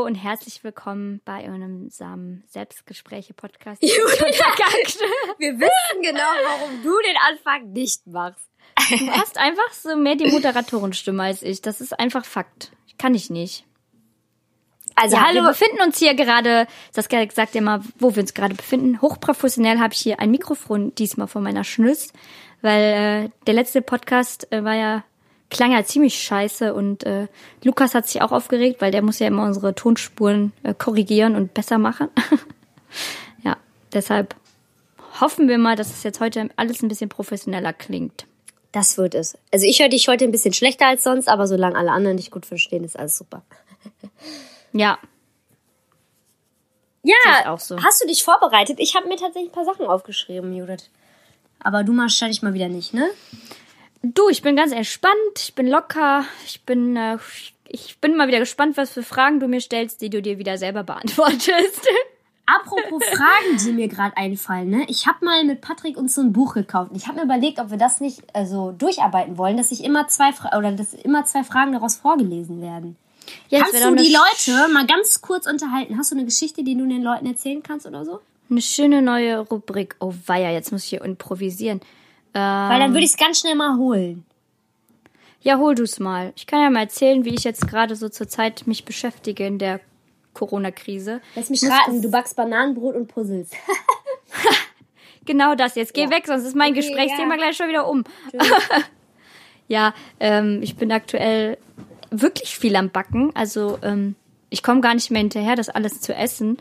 Hallo und herzlich willkommen bei unserem Selbstgespräche-Podcast. Wir wissen genau, warum du den Anfang nicht machst. Du hast einfach so mehr die Moderatorenstimme als ich. Das ist einfach Fakt. Kann ich nicht. Also ja, hallo. Wir befinden uns hier gerade, Saskia sagt ja mal, wo wir uns gerade befinden. Hochprofessionell habe ich hier ein Mikrofon diesmal von meiner Schnüss, weil äh, der letzte Podcast äh, war ja klang ja ziemlich scheiße und äh, Lukas hat sich auch aufgeregt, weil der muss ja immer unsere Tonspuren äh, korrigieren und besser machen. ja, deshalb hoffen wir mal, dass es jetzt heute alles ein bisschen professioneller klingt. Das wird es. Also ich höre dich heute ein bisschen schlechter als sonst, aber solange alle anderen dich gut verstehen, ist alles super. ja. Ja, so. hast du dich vorbereitet? Ich habe mir tatsächlich ein paar Sachen aufgeschrieben, Judith. Aber du wahrscheinlich mal wieder nicht, ne? Du, ich bin ganz entspannt, ich bin locker, ich bin, äh, ich bin mal wieder gespannt, was für Fragen du mir stellst, die du dir wieder selber beantwortest. Apropos Fragen, die mir gerade einfallen, ne? Ich habe mal mit Patrick uns so ein Buch gekauft. Ich habe mir überlegt, ob wir das nicht also durcharbeiten wollen, dass sich immer zwei Fra oder dass immer zwei Fragen daraus vorgelesen werden. Ja, kannst du die Leute mal ganz kurz unterhalten? Hast du eine Geschichte, die du den Leuten erzählen kannst oder so? Eine schöne neue Rubrik. Oh weia, jetzt muss ich hier improvisieren. Ähm, Weil dann würde ich es ganz schnell mal holen. Ja, hol du's mal. Ich kann ja mal erzählen, wie ich jetzt gerade so zur Zeit mich beschäftige in der Corona-Krise. Lass mich raten, du backst Bananenbrot und Puzzles. genau das. Jetzt geh ja. weg, sonst ist mein okay, Gesprächsthema ja. gleich schon wieder um. ja, ähm, ich bin aktuell wirklich viel am Backen. Also ähm, ich komme gar nicht mehr hinterher, das alles zu essen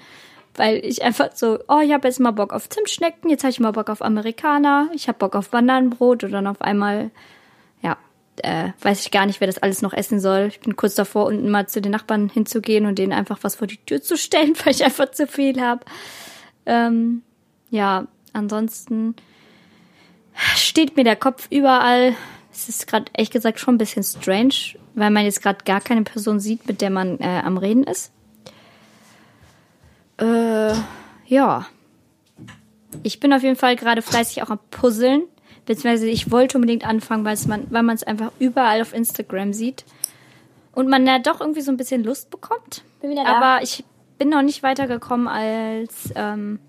weil ich einfach so, oh, ich habe jetzt mal Bock auf Zimtschnecken, jetzt habe ich mal Bock auf Amerikaner, ich habe Bock auf Bananenbrot und dann auf einmal, ja, äh, weiß ich gar nicht, wer das alles noch essen soll. Ich bin kurz davor, unten mal zu den Nachbarn hinzugehen und denen einfach was vor die Tür zu stellen, weil ich einfach zu viel habe. Ähm, ja, ansonsten steht mir der Kopf überall. Es ist gerade ehrlich gesagt schon ein bisschen strange, weil man jetzt gerade gar keine Person sieht, mit der man äh, am Reden ist. Äh, ja. Ich bin auf jeden Fall gerade fleißig auch am Puzzeln. Beziehungsweise ich wollte unbedingt anfangen, weil man, weil man es einfach überall auf Instagram sieht. Und man ja doch irgendwie so ein bisschen Lust bekommt. Bin wieder da. Aber ich bin noch nicht weitergekommen, als ähm,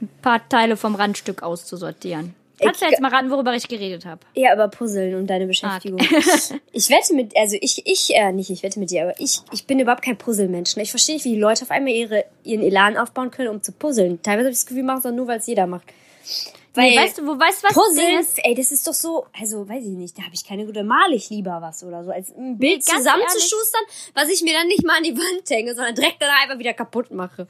ein paar Teile vom Randstück auszusortieren. Kannst du jetzt mal raten, worüber ich geredet habe? Ja, über Puzzeln und deine Beschäftigung. Ah, okay. ich wette mit, also ich, ich, äh, nicht, ich wette mit dir, aber ich, ich bin überhaupt kein Puzzlemensch. Ich verstehe nicht, wie die Leute auf einmal ihre, ihren Elan aufbauen können, um zu puzzeln. Teilweise habe ich das Gefühl, machen es auch nur, weil es jeder macht. Weil, nee, weißt du, wo weißt du was? Puzzeln, ist? ey, das ist doch so, also weiß ich nicht, da habe ich keine gute, male ich lieber was oder so, als ein Bild nee, zusammenzuschustern, was ich mir dann nicht mal an die Wand hänge, sondern direkt dann einfach wieder kaputt mache.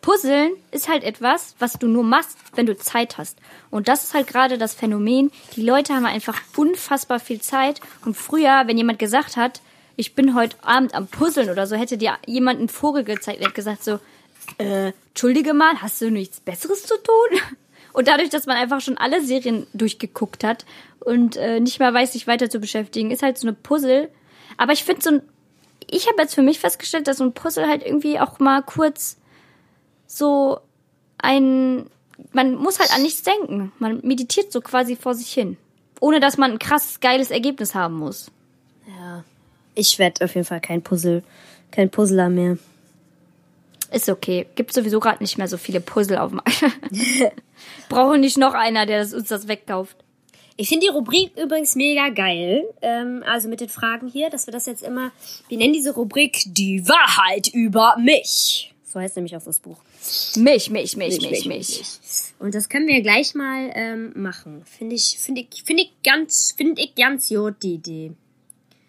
Puzzeln ist halt etwas, was du nur machst, wenn du Zeit hast. Und das ist halt gerade das Phänomen. Die Leute haben einfach unfassbar viel Zeit. Und früher, wenn jemand gesagt hat, ich bin heute Abend am Puzzeln oder so, hätte dir jemand einen Vogel gezeigt und gesagt so, äh, entschuldige mal, hast du nichts Besseres zu tun? Und dadurch, dass man einfach schon alle Serien durchgeguckt hat und äh, nicht mehr weiß, sich weiter zu beschäftigen, ist halt so eine Puzzle. Aber ich finde so ein, ich habe jetzt für mich festgestellt, dass so ein Puzzle halt irgendwie auch mal kurz so ein, man muss halt an nichts denken. Man meditiert so quasi vor sich hin. Ohne dass man ein krass geiles Ergebnis haben muss. Ja. Ich werde auf jeden Fall kein Puzzle, kein Puzzler mehr. Ist okay. Gibt sowieso gerade nicht mehr so viele Puzzle auf dem Brauche nicht noch einer, der das, uns das wegkauft. Ich finde die Rubrik übrigens mega geil. Ähm, also mit den Fragen hier, dass wir das jetzt immer. Wir nennen diese Rubrik die Wahrheit über mich. So heißt nämlich auch das Buch. Mich, mich, mich, mich, mich. Und das können wir gleich mal ähm, machen. Finde ich, finde ich, finde ich ganz, finde ich ganz gut die Idee.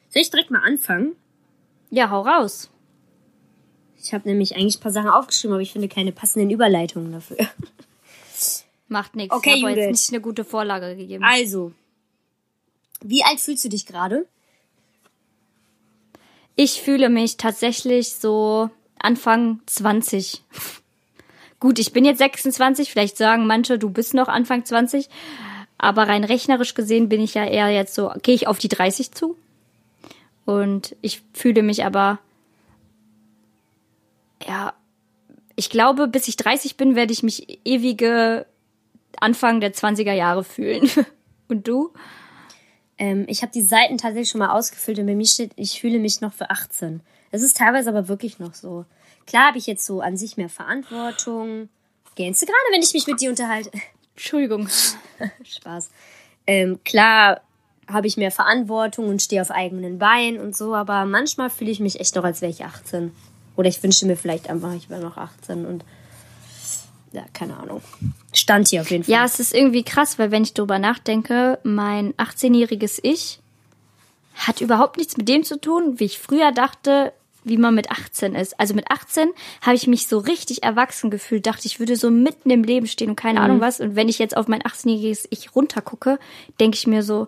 Soll ich direkt mal anfangen? Ja, hau raus. Ich habe nämlich eigentlich ein paar Sachen aufgeschrieben, aber ich finde keine passenden Überleitungen dafür. Macht nichts. Okay, ich habe jetzt nicht eine gute Vorlage gegeben. Also, wie alt fühlst du dich gerade? Ich fühle mich tatsächlich so Anfang 20. Gut, ich bin jetzt 26, vielleicht sagen manche, du bist noch Anfang 20, aber rein rechnerisch gesehen bin ich ja eher jetzt so, gehe ich auf die 30 zu. Und ich fühle mich aber, ja, ich glaube, bis ich 30 bin, werde ich mich ewige Anfang der 20er Jahre fühlen. Und du? Ähm, ich habe die Seiten tatsächlich schon mal ausgefüllt und bei mir steht, ich fühle mich noch für 18. Es ist teilweise aber wirklich noch so. Klar habe ich jetzt so an sich mehr Verantwortung. Gähnst du gerade, wenn ich mich mit dir unterhalte? Entschuldigung. Spaß. Ähm, klar habe ich mehr Verantwortung und stehe auf eigenen Beinen und so, aber manchmal fühle ich mich echt noch, als wäre ich 18. Oder ich wünsche mir vielleicht einfach, ich wäre noch 18 und ja, keine Ahnung. Stand hier auf jeden Fall. Ja, es ist irgendwie krass, weil wenn ich drüber nachdenke, mein 18-jähriges Ich hat überhaupt nichts mit dem zu tun, wie ich früher dachte, wie man mit 18 ist. Also mit 18 habe ich mich so richtig erwachsen gefühlt, dachte, ich würde so mitten im Leben stehen und keine mhm. Ahnung was. Und wenn ich jetzt auf mein 18-jähriges Ich runtergucke, denke ich mir so,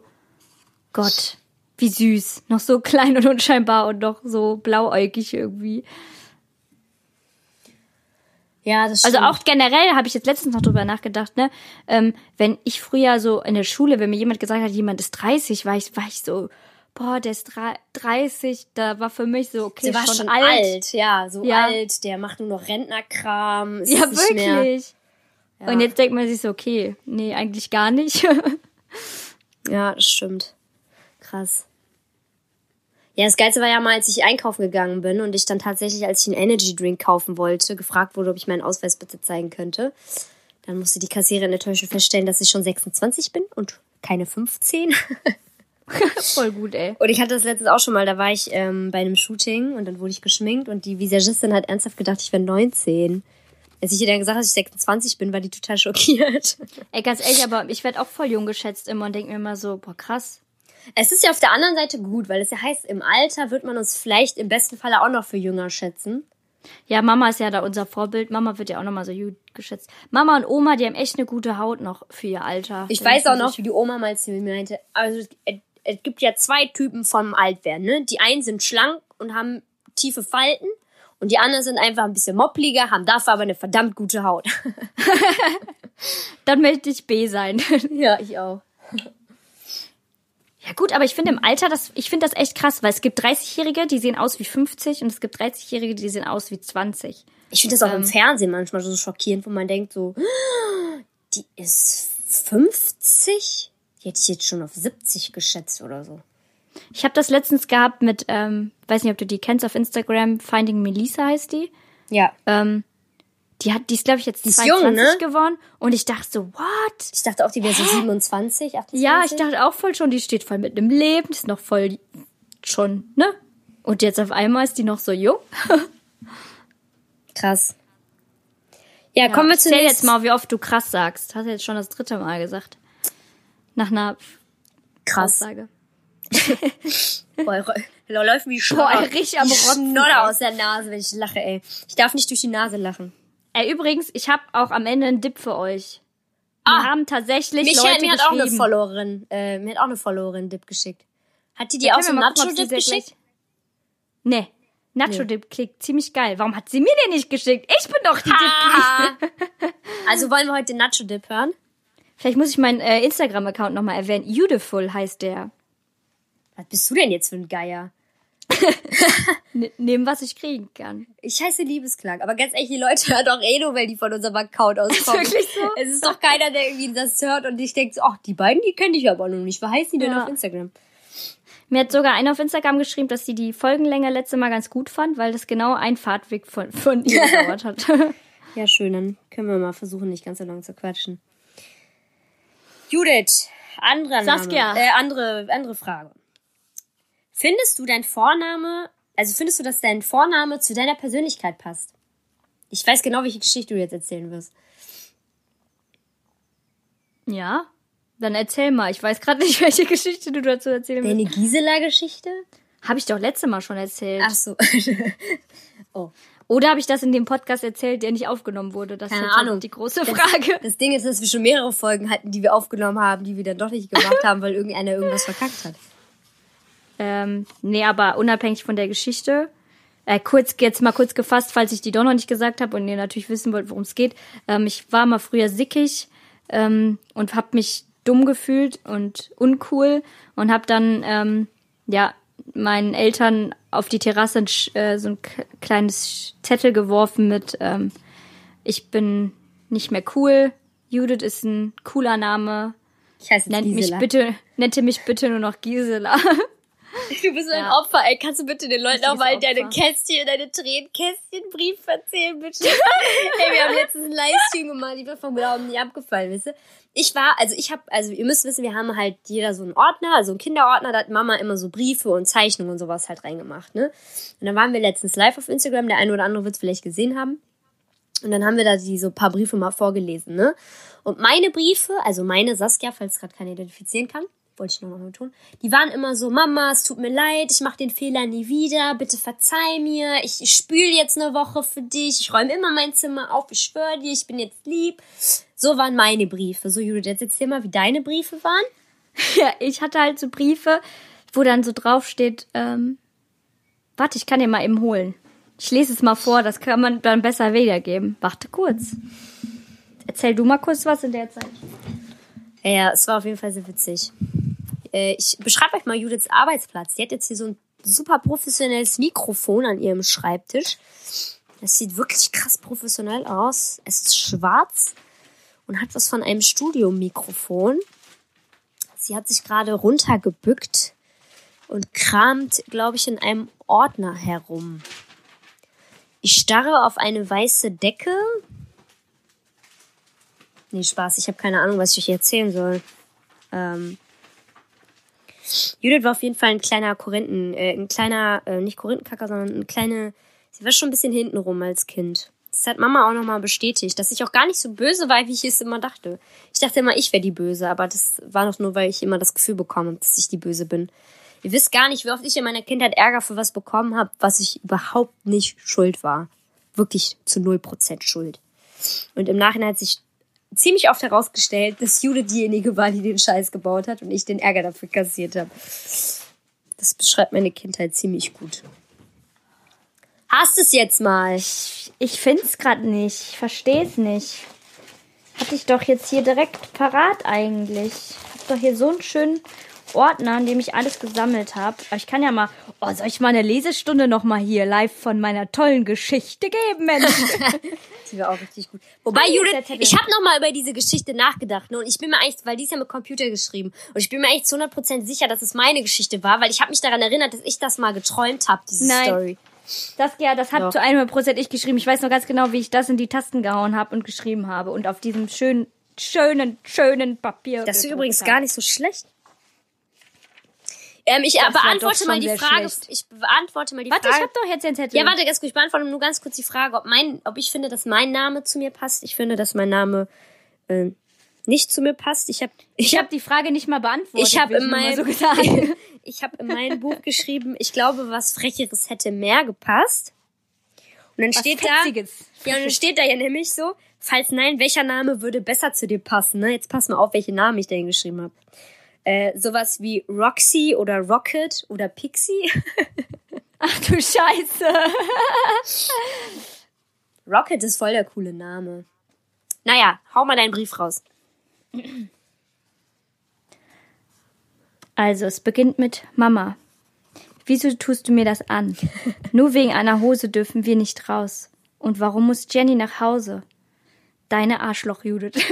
Gott, wie süß. Noch so klein und unscheinbar und noch so blauäugig irgendwie. Ja, das also stimmt. Also auch generell habe ich jetzt letztens noch drüber nachgedacht, ne? Ähm, wenn ich früher so in der Schule, wenn mir jemand gesagt hat, jemand ist 30, war ich, war ich so, boah, der ist 30, da war für mich so, okay, der war schon, schon alt. alt. Ja, so ja. alt, der macht nur noch Rentnerkram. Ja, wirklich. Ja. Und jetzt denkt man sich so, okay, nee, eigentlich gar nicht. ja, das stimmt. Krass. Ja, das Geilste war ja mal, als ich einkaufen gegangen bin und ich dann tatsächlich, als ich einen Energy Drink kaufen wollte, gefragt wurde, ob ich meinen Ausweis bitte zeigen könnte. Dann musste die Kassiererin enttäuscht feststellen, dass ich schon 26 bin und keine 15. Voll gut, ey. Und ich hatte das letztens auch schon mal, da war ich ähm, bei einem Shooting und dann wurde ich geschminkt und die Visagistin hat ernsthaft gedacht, ich wäre 19. Als ich ihr dann gesagt habe, dass ich 26 bin, war die total schockiert. Ey, ganz ehrlich, aber ich werde auch voll jung geschätzt immer und denke mir immer so, boah, krass. Es ist ja auf der anderen Seite gut, weil es ja heißt, im Alter wird man uns vielleicht im besten Falle auch noch für jünger schätzen. Ja, Mama ist ja da unser Vorbild. Mama wird ja auch nochmal so gut geschätzt. Mama und Oma, die haben echt eine gute Haut noch für ihr Alter. Ich weiß auch noch, wie die Oma mal zu mir meinte, also es gibt ja zwei Typen vom Altwerden, ne? Die einen sind schlank und haben tiefe Falten und die anderen sind einfach ein bisschen moppliger, haben dafür aber eine verdammt gute Haut. Dann möchte ich B sein. ja, ich auch. Ja gut, aber ich finde im Alter, das, ich finde das echt krass, weil es gibt 30-Jährige, die sehen aus wie 50 und es gibt 30-Jährige, die sehen aus wie 20. Ich finde das auch ähm, im Fernsehen manchmal so schockierend, wo man denkt so, die ist 50? Die hätte ich jetzt schon auf 70 geschätzt oder so. Ich habe das letztens gehabt mit, ähm, weiß nicht, ob du die kennst auf Instagram, Finding Melissa heißt die. Ja. Ähm, die hat, die ist, glaube ich, jetzt die 22 jung, ne? geworden. Und ich dachte so, what? Ich dachte auch, die wäre so 27, 28. Ja, ich dachte auch voll schon, die steht voll mit einem Leben, die ist noch voll schon, ne? Und jetzt auf einmal ist die noch so jung. krass. Ja, ja kommen wir zu jetzt mal, wie oft du krass sagst. Hast du jetzt schon das dritte Mal gesagt. Nach einer Krass. Aussage. Boah, läuft wie Schnoller. Boah, richtig am Rotzen. Schnoller aus der Nase, wenn ich lache, ey. Ich darf nicht durch die Nase lachen. Ey, übrigens, ich habe auch am Ende einen Dip für euch. Wir ah, haben tatsächlich Michael, Leute mir hat auch eine Followerin, äh, mir hat auch eine Followerin Dip geschickt. Hat die dir auch so einen Nacho-Dip geschickt? Nee. Nacho-Dip klickt ziemlich geil. Warum hat sie mir den nicht geschickt? Ich bin doch die Dip. also wollen wir heute Nacho-Dip hören? Vielleicht muss ich meinen äh, Instagram-Account nochmal erwähnen. Beautiful heißt der. Was bist du denn jetzt für ein Geier? Nehmen, was ich kriegen kann. Ich heiße Liebesklang, aber ganz ehrlich, die Leute hören doch eh nur, weil die von unserem Account auskommen. Ist wirklich so? Es ist doch keiner, der irgendwie das hört und ich denke, ach, die beiden, die kenne ich aber noch nicht. Was heißen die denn ja. auf Instagram? Mir hat sogar einer auf Instagram geschrieben, dass sie die Folgenlänge letzte Mal ganz gut fand, weil das genau ein Fahrtweg von, von ihr gedauert hat. ja, schön, dann können wir mal versuchen, nicht ganz so lange zu quatschen. Judith, Saskia. Name, äh, andere, andere Frage. Findest du dein Vorname, also findest du, dass dein Vorname zu deiner Persönlichkeit passt? Ich weiß genau, welche Geschichte du jetzt erzählen wirst. Ja, dann erzähl mal. Ich weiß gerade nicht, welche Geschichte du dazu erzählen willst. Deine Gisela-Geschichte? Habe ich doch letzte Mal schon erzählt. Ach so. oh. Oder habe ich das in dem Podcast erzählt, der nicht aufgenommen wurde? Das Keine ist Ahnung. die große Frage. Das, das, Ding ist, dass wir schon mehrere Folgen hatten, die wir aufgenommen haben, die wir dann doch nicht gemacht haben, weil irgendeiner irgendwas verkackt hat. Ähm, nee, aber unabhängig von der Geschichte, äh, kurz, jetzt mal kurz gefasst, falls ich die doch noch nicht gesagt habe und ihr natürlich wissen wollt, worum es geht. Ähm, ich war mal früher sickig ähm, und habe mich dumm gefühlt und uncool und habe dann ähm, ja meinen Eltern auf die Terrasse äh, so ein kleines Zettel geworfen mit ähm, Ich bin nicht mehr cool. Judith ist ein cooler Name. Ich heiße Nennt Gisela. mich bitte, nennte mich bitte nur noch Gisela. Du bist ein ja. Opfer, ey. Kannst du bitte den Leuten auch mal deine Kästchen, deine Tränenkästchenbrief erzählen, bitte? ey, wir haben letztens einen Livestream gemacht, die wird vom Glauben nie abgefallen, wisst ihr? Ich war, also ich habe, also ihr müsst wissen, wir haben halt jeder so einen Ordner, also einen Kinderordner, da hat Mama immer so Briefe und Zeichnungen und sowas halt reingemacht, ne? Und dann waren wir letztens live auf Instagram, der eine oder andere wird es vielleicht gesehen haben. Und dann haben wir da die so paar Briefe mal vorgelesen, ne? Und meine Briefe, also meine Saskia, falls gerade keiner identifizieren kann, wollte ich nur noch tun, die waren immer so, Mama, es tut mir leid, ich mache den Fehler nie wieder, bitte verzeih mir, ich, ich spüle jetzt eine Woche für dich, ich räume immer mein Zimmer auf, ich schwöre dir, ich bin jetzt lieb. So waren meine Briefe. So, Judith, jetzt erzähl mal, wie deine Briefe waren. Ja, ich hatte halt so Briefe, wo dann so drauf steht, ähm, warte, ich kann dir mal eben holen. Ich lese es mal vor, das kann man dann besser wiedergeben. Warte kurz. Erzähl du mal kurz was in der Zeit. Ja, es war auf jeden Fall sehr witzig. Äh, ich beschreibe euch mal Judiths Arbeitsplatz. Die hat jetzt hier so ein super professionelles Mikrofon an ihrem Schreibtisch. Das sieht wirklich krass professionell aus. Es ist schwarz und hat was von einem Studiomikrofon. Sie hat sich gerade runtergebückt und kramt, glaube ich, in einem Ordner herum. Ich starre auf eine weiße Decke. Nee, Spaß, ich habe keine Ahnung, was ich euch erzählen soll. Ähm Judith war auf jeden Fall ein kleiner Korinthen, äh, ein kleiner, äh, nicht Korinthenkacker, sondern ein kleine, sie war schon ein bisschen hintenrum als Kind. Das hat Mama auch nochmal bestätigt, dass ich auch gar nicht so böse war, wie ich es immer dachte. Ich dachte immer, ich wäre die Böse, aber das war doch nur, weil ich immer das Gefühl bekomme, dass ich die Böse bin. Ihr wisst gar nicht, wie oft ich in meiner Kindheit Ärger für was bekommen habe, was ich überhaupt nicht schuld war. Wirklich zu null Prozent schuld. Und im Nachhinein hat sich ziemlich oft herausgestellt, dass Jude diejenige war, die den Scheiß gebaut hat und ich den Ärger dafür kassiert habe. Das beschreibt meine Kindheit ziemlich gut. Hast es jetzt mal? Ich, ich finde es gerade nicht. Ich verstehe es nicht. Hatte ich doch jetzt hier direkt parat eigentlich. Hab doch hier so einen schönen Ordner, in dem ich alles gesammelt habe. Ich kann ja mal, oh, soll ich mal eine Lesestunde noch mal hier live von meiner tollen Geschichte geben, Mensch? die war auch richtig gut. Wobei, Judith, ich habe noch mal über diese Geschichte nachgedacht. Ne? Und ich bin mir eigentlich, weil die ist ja mit Computer geschrieben. Und ich bin mir eigentlich zu 100% sicher, dass es meine Geschichte war, weil ich habe mich daran erinnert, dass ich das mal geträumt habe, diese Nein. Story. Das, ja, das hat Doch. zu 100% ich geschrieben. Ich weiß noch ganz genau, wie ich das in die Tasten gehauen habe und geschrieben habe. Und auf diesem schönen, schönen, schönen Papier. Das ist übrigens gar nicht so schlecht. Ähm, ich das beantworte mal die Frage. Schlecht. Ich beantworte mal die warte, Frage. Warte, ich hab doch jetzt den Zettel. Ja, warte, ganz kurz. Ich beantworte nur ganz kurz die Frage, ob mein, ob ich finde, dass mein Name zu mir passt. Ich finde, dass mein Name äh, nicht zu mir passt. Ich habe ich, ich hab, hab die Frage nicht mal beantwortet. Ich habe in meinem so ich habe in meinem Buch geschrieben, ich glaube, was frecheres hätte mehr gepasst. Und dann was steht Fetziges. da Ja, und dann steht da ja nämlich so, falls nein, welcher Name würde besser zu dir passen, ne? Jetzt pass mal auf, welche Namen ich da hingeschrieben habe. Äh, sowas wie Roxy oder Rocket oder Pixie. Ach du Scheiße. Rocket ist voll der coole Name. Naja, hau mal deinen Brief raus. Also, es beginnt mit Mama. Wieso tust du mir das an? Nur wegen einer Hose dürfen wir nicht raus. Und warum muss Jenny nach Hause? Deine Arschloch, Judith.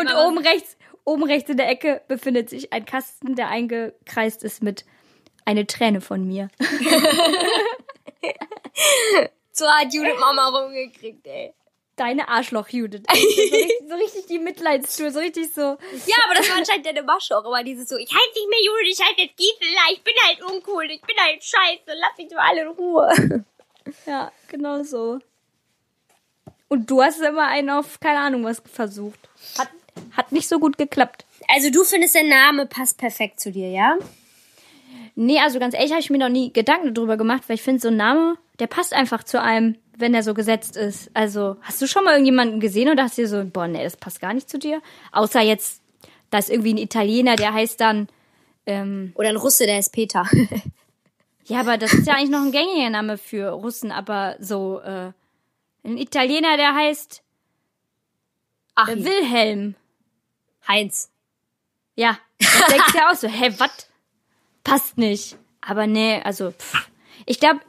Und oben rechts, oben rechts in der Ecke befindet sich ein Kasten, der eingekreist ist mit eine Träne von mir. so hat Judith Mama rumgekriegt, ey deine Arschloch, Judith. Also so, richtig, so richtig die Mitleidstour, so richtig so. Ja, aber das war anscheinend deine Masche auch immer dieses so, ich heiße nicht mehr Judith, ich heiße jetzt Gisela, ich bin halt uncool, ich bin halt scheiße, lass mich doch alle in Ruhe. Ja, genau so. Und du hast immer einen auf, keine Ahnung, was versucht. Hat, hat nicht so gut geklappt. Also du findest, der Name passt perfekt zu dir, ja? Nee, also ganz ehrlich habe ich mir noch nie Gedanken darüber gemacht, weil ich finde, so ein Name, der passt einfach zu einem wenn er so gesetzt ist. Also, hast du schon mal irgendjemanden gesehen hast du dir so, boah, nee, das passt gar nicht zu dir? Außer jetzt, da ist irgendwie ein Italiener, der heißt dann. Ähm, oder ein Russe, der ist Peter. ja, aber das ist ja eigentlich noch ein gängiger Name für Russen, aber so, äh, ein Italiener, der heißt. Ach, äh, Wilhelm. Heinz. Ja, das denkst ja auch so, hä, was? Passt nicht. Aber nee, also, pff. ich glaube,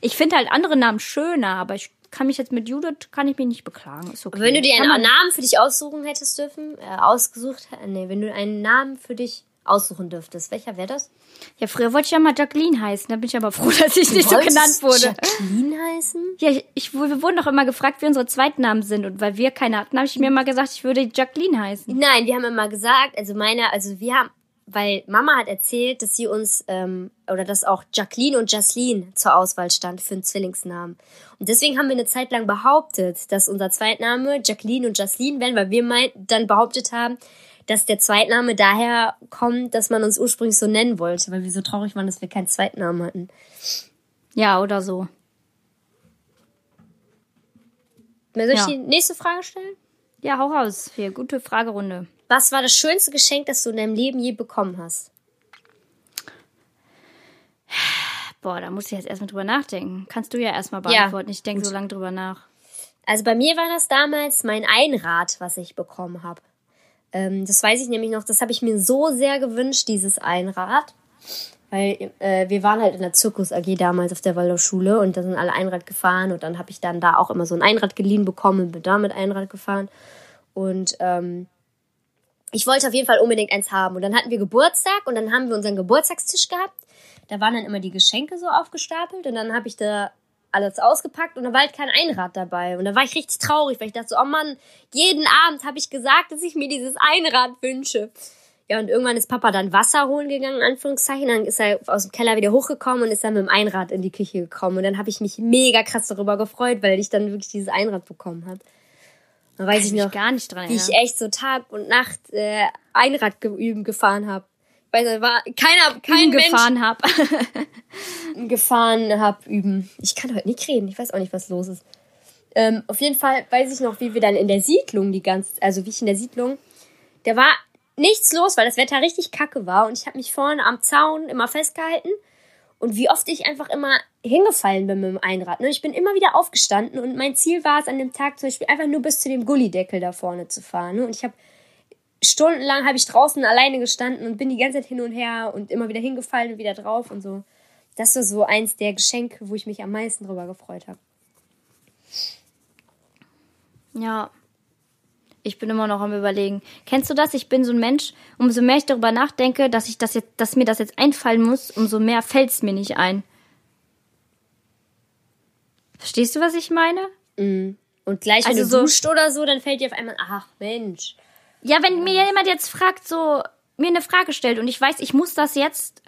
ich finde halt andere Namen schöner, aber ich kann mich jetzt mit Judith, kann ich mich nicht beklagen. Ist okay. Wenn du dir einen Namen für dich aussuchen hättest dürfen, äh, ausgesucht, nee, wenn du einen Namen für dich aussuchen dürftest, welcher wäre das? Ja, früher wollte ich ja mal Jacqueline heißen. Da bin ich aber froh, dass ich nicht so genannt wurde. Jacqueline heißen? Ja, ich, ich, wir wurden doch immer gefragt, wie unsere Zweitnamen sind. Und weil wir keine hatten, habe ich mir immer gesagt, ich würde Jacqueline heißen. Nein, wir haben immer gesagt, also meine, also wir haben, weil Mama hat erzählt, dass sie uns, ähm, oder dass auch Jacqueline und Jasline zur Auswahl stand für einen Zwillingsnamen. Und deswegen haben wir eine Zeit lang behauptet, dass unser Zweitname Jacqueline und Jasline werden, weil wir mein, dann behauptet haben, dass der Zweitname daher kommt, dass man uns ursprünglich so nennen wollte, weil wir so traurig waren, dass wir keinen Zweitnamen hatten. Ja, oder so. Soll ich ja. die nächste Frage stellen? Ja, hau raus. Hier, gute Fragerunde. Was war das schönste Geschenk, das du in deinem Leben je bekommen hast? Boah, da muss ich jetzt erstmal drüber nachdenken. Kannst du ja erstmal beantworten. Ja. Ich denke so lange drüber nach. Also bei mir war das damals mein Einrad, was ich bekommen habe. Ähm, das weiß ich nämlich noch, das habe ich mir so sehr gewünscht, dieses Einrad. Weil äh, wir waren halt in der Zirkus AG damals auf der Waldorfschule und da sind alle Einrad gefahren und dann habe ich dann da auch immer so ein Einrad geliehen bekommen und bin da mit Einrad gefahren. Und ähm, ich wollte auf jeden Fall unbedingt eins haben. Und dann hatten wir Geburtstag und dann haben wir unseren Geburtstagstisch gehabt. Da waren dann immer die Geschenke so aufgestapelt und dann habe ich da alles ausgepackt und da war halt kein Einrad dabei. Und da war ich richtig traurig, weil ich dachte so, oh Mann, jeden Abend habe ich gesagt, dass ich mir dieses Einrad wünsche. Ja, und irgendwann ist Papa dann Wasser holen gegangen, in Anführungszeichen. Dann ist er aus dem Keller wieder hochgekommen und ist dann mit dem Einrad in die Küche gekommen. Und dann habe ich mich mega krass darüber gefreut, weil ich dann wirklich dieses Einrad bekommen habe. Dann weiß ich noch, gar nicht dran, wie ja. ich echt so Tag und Nacht äh, Einrad geüben gefahren habe weil da war keiner, kein Mensch gefahren hab. gefahren hab üben. Ich kann heute nicht reden. Ich weiß auch nicht, was los ist. Ähm, auf jeden Fall weiß ich noch, wie wir dann in der Siedlung die ganze, also wie ich in der Siedlung, da war nichts los, weil das Wetter richtig kacke war und ich habe mich vorne am Zaun immer festgehalten und wie oft ich einfach immer hingefallen bin mit dem Einrad. Ne? Ich bin immer wieder aufgestanden und mein Ziel war es an dem Tag zum Beispiel einfach nur bis zu dem Gullideckel da vorne zu fahren. Ne? Und ich habe stundenlang habe ich draußen alleine gestanden und bin die ganze Zeit hin und her und immer wieder hingefallen und wieder drauf und so. Das war so eins der Geschenke, wo ich mich am meisten drüber gefreut habe. Ja. Ich bin immer noch am überlegen. Kennst du das? Ich bin so ein Mensch, umso mehr ich darüber nachdenke, dass ich das jetzt, dass mir das jetzt einfallen muss, umso mehr fällt es mir nicht ein. Verstehst du, was ich meine? Mm. Und gleich, wenn also du so, duscht oder so, dann fällt dir auf einmal, ach Mensch. Ja, wenn mir jemand jetzt fragt, so mir eine Frage stellt und ich weiß, ich muss das jetzt,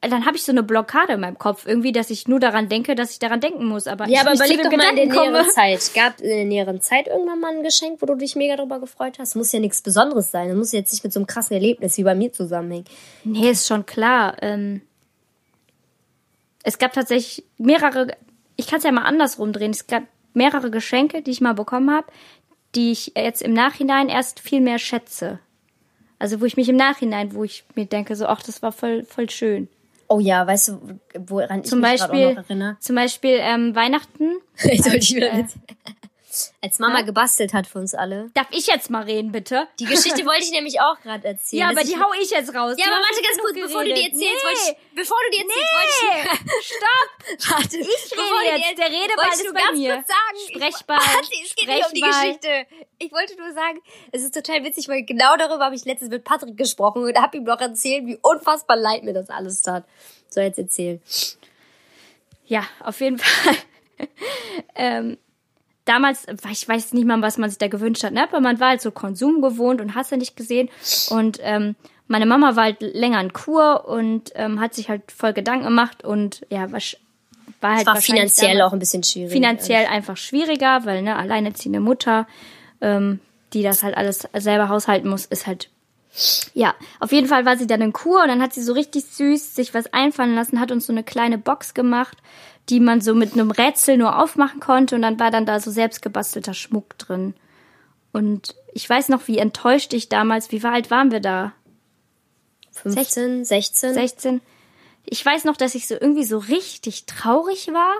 dann habe ich so eine Blockade in meinem Kopf irgendwie, dass ich nur daran denke, dass ich daran denken muss. Aber ja, aber überleg doch mal in der näheren Zeit. Gab in der näheren Zeit irgendwann mal ein Geschenk, wo du dich mega darüber gefreut hast? Muss ja nichts Besonderes sein. Das muss jetzt nicht mit so einem krassen Erlebnis wie bei mir zusammenhängen. Nee, ist schon klar. Ähm, es gab tatsächlich mehrere, ich kann es ja mal andersrum drehen. Es gab mehrere Geschenke, die ich mal bekommen habe, die ich jetzt im Nachhinein erst viel mehr schätze. Also wo ich mich im Nachhinein, wo ich mir denke, so, ach, das war voll, voll schön. Oh ja, weißt du, woran ich zum mich Beispiel, auch noch erinnere? Zum Beispiel ähm, Weihnachten. Soll ich wieder äh, als Mama ja? gebastelt hat für uns alle. Darf ich jetzt mal reden, bitte? Die Geschichte wollte ich nämlich auch gerade erzählen. Ja, aber die hau ich jetzt raus. Ja, aber warte ganz kurz, bevor du die erzählst, nee. ich, bevor du die erzählst, nee. wollte ich, stopp! warte, ich rede jetzt, der Redeball ist bei mir. Kurz sagen, Sprechball. Ich, warte, es geht nicht um die Geschichte. Ich wollte nur sagen, es ist total witzig, weil genau darüber habe ich letztens mit Patrick gesprochen und habe ihm noch erzählt, wie unfassbar leid mir das alles tat. So, jetzt erzählen. Ja, auf jeden Fall. ähm, damals, ich weiß nicht mal, was man sich da gewünscht hat, ne? aber man war halt so Konsum gewohnt und hast ja nicht gesehen. Und ähm, meine Mama war halt länger in Kur und ähm, hat sich halt voll Gedanken gemacht und ja, was war halt war finanziell auch ein bisschen schwierig. Finanziell ehrlich. einfach schwieriger, weil ne, alleinerziehende Mutter, ähm, die das halt alles selber haushalten muss, ist halt ja, auf jeden Fall war sie dann in Kur und dann hat sie so richtig süß sich was einfallen lassen, hat uns so eine kleine Box gemacht die man so mit einem Rätsel nur aufmachen konnte und dann war dann da so selbstgebastelter Schmuck drin. Und ich weiß noch, wie enttäuscht ich damals, wie alt waren wir da? 15, 16? 16. Ich weiß noch, dass ich so irgendwie so richtig traurig war.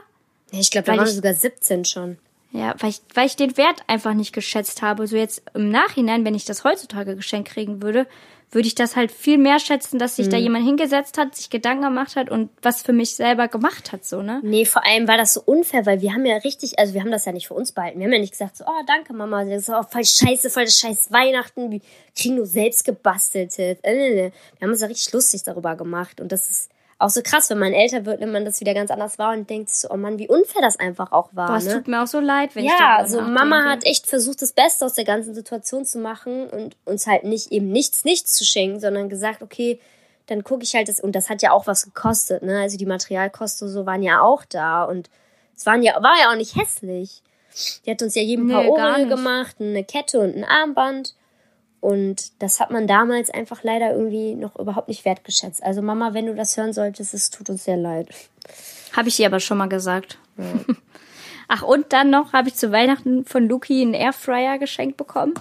Ich glaube, da waren wir sogar 17 schon. Ja, weil ich, weil ich den Wert einfach nicht geschätzt habe. So jetzt im Nachhinein, wenn ich das heutzutage geschenkt kriegen würde, würde ich das halt viel mehr schätzen, dass sich mhm. da jemand hingesetzt hat, sich Gedanken gemacht hat und was für mich selber gemacht hat, so, ne? Nee, vor allem war das so unfair, weil wir haben ja richtig, also wir haben das ja nicht für uns behalten. Wir haben ja nicht gesagt so, oh, danke Mama, das ist auch voll scheiße, voll das scheiß Weihnachten, wir kriegen nur selbst gebasteltes. Wir haben uns ja richtig lustig darüber gemacht und das ist auch so krass, wenn man älter wird, nimmt man das wieder ganz anders wahr und denkt so, oh Mann, wie unfair das einfach auch war. Boah, es ne? tut mir auch so leid, wenn ja, ich Ja, so Mama hat echt versucht, das Beste aus der ganzen Situation zu machen und uns halt nicht eben nichts, nichts zu schenken, sondern gesagt, okay, dann gucke ich halt das, und das hat ja auch was gekostet, ne? Also die Materialkosten so waren ja auch da und es waren ja, war ja auch nicht hässlich. Die hat uns ja jedem nee, paar Ohrringe gemacht, eine Kette und ein Armband. Und das hat man damals einfach leider irgendwie noch überhaupt nicht wertgeschätzt. Also Mama, wenn du das hören solltest, es tut uns sehr leid. Habe ich dir aber schon mal gesagt. Ja. Ach, und dann noch habe ich zu Weihnachten von Luki einen Airfryer geschenkt bekommen.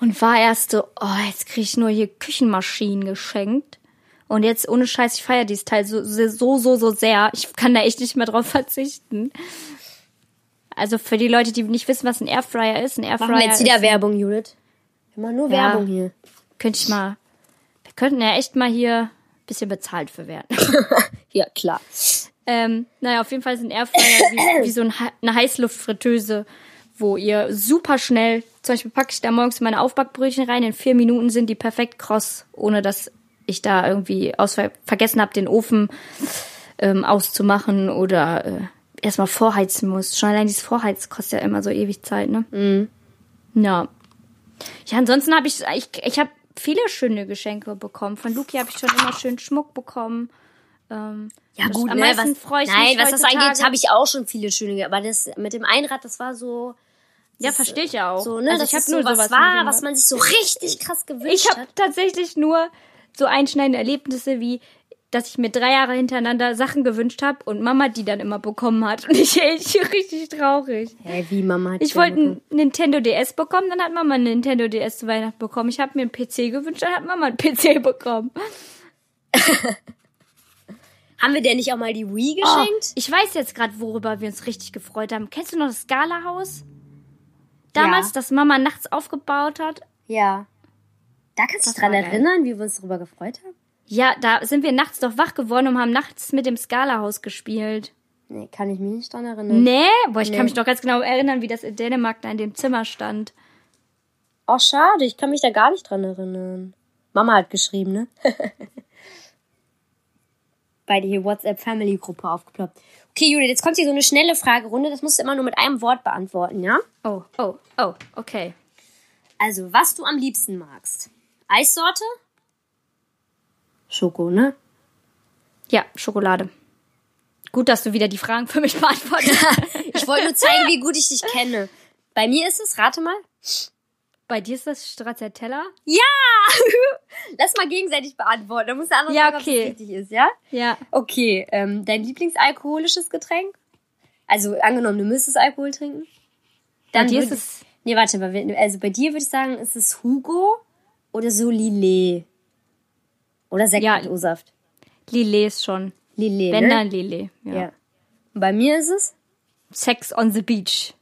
Und war erst so, oh, jetzt kriege ich nur hier Küchenmaschinen geschenkt. Und jetzt ohne Scheiß, ich feiere dieses Teil so, so, so, so sehr. Ich kann da echt nicht mehr drauf verzichten. Also für die Leute, die nicht wissen, was ein Airfryer ist, ein Airfryer. Machen wir jetzt wieder Werbung, Judith. Immer nur ja, Werbung hier. Könnte ich mal. Wir könnten ja echt mal hier ein bisschen bezahlt für werden. ja, klar. Ähm, naja, auf jeden Fall sind Airfryer wie, wie so ein, eine Heißluftfritteuse, wo ihr super schnell, zum Beispiel packe ich da morgens meine Aufbackbrötchen rein, in vier Minuten sind die perfekt kross, ohne dass ich da irgendwie aus, vergessen habe, den Ofen ähm, auszumachen oder äh, erstmal vorheizen muss. Schon allein dieses Vorheizen kostet ja immer so ewig Zeit, ne? Mhm. Ja, ja, ansonsten habe ich, ich, ich habe viele schöne Geschenke bekommen. Von Luki habe ich schon immer schön Schmuck bekommen. Ähm, ja gut, am ne, was, freue ich nein, mich was das angeht, habe ich auch schon viele schöne. Aber das mit dem Einrad, das war so. Ja, verstehe ich ja auch. So, ne, also ich habe nur so was war, was man sich so richtig krass gewünscht ich hab hat. Ich habe tatsächlich nur so einschneidende Erlebnisse wie dass ich mir drei Jahre hintereinander Sachen gewünscht habe und Mama die dann immer bekommen hat. Und ich, ich richtig traurig. Hä, wie Mama hat Ich wollte einen Nintendo DS bekommen, dann hat Mama einen Nintendo DS zu Weihnachten bekommen. Ich habe mir einen PC gewünscht, dann hat Mama einen PC bekommen. haben wir denn nicht auch mal die Wii oh, geschenkt? Oh, ich weiß jetzt gerade, worüber wir uns richtig gefreut haben. Kennst du noch das Scala-Haus? Damals, ja. das Mama nachts aufgebaut hat? Ja. Da kannst du dich dran erinnern, wie wir uns darüber gefreut haben? Ja, da sind wir nachts doch wach geworden und haben nachts mit dem Skala-Haus gespielt. Nee, kann ich mich nicht dran erinnern. Nee? Boah, ich nee. kann mich doch ganz genau erinnern, wie das in Dänemark da in dem Zimmer stand. Oh, schade, ich kann mich da gar nicht dran erinnern. Mama hat geschrieben, ne? Bei die WhatsApp-Family-Gruppe aufgeploppt. Okay, Judith, jetzt kommt hier so eine schnelle Fragerunde. Das musst du immer nur mit einem Wort beantworten, ja? Oh, oh, oh, okay. Also, was du am liebsten magst. Eissorte, Schoko, ne? Ja, Schokolade. Gut, dass du wieder die Fragen für mich beantwortest. ich wollte nur zeigen, wie gut ich dich kenne. Bei mir ist es, rate mal. Bei dir ist das Stracciatella? Ja! Lass mal gegenseitig beantworten. Da muss der andere ja, sagen, okay. ob das richtig ist, ja? Ja. Okay, ähm, dein Lieblingsalkoholisches Getränk? Also angenommen, du müsstest Alkohol trinken? Dann bei dir ist es... Nee, warte mal. Also bei dir würde ich sagen, ist es Hugo oder Solilé? Oder Sekt ja, mit O-Saft. Lillet schon. Lillet, Wenn ne? dann Lillet, ja. ja. Bei mir ist es? Sex on the Beach.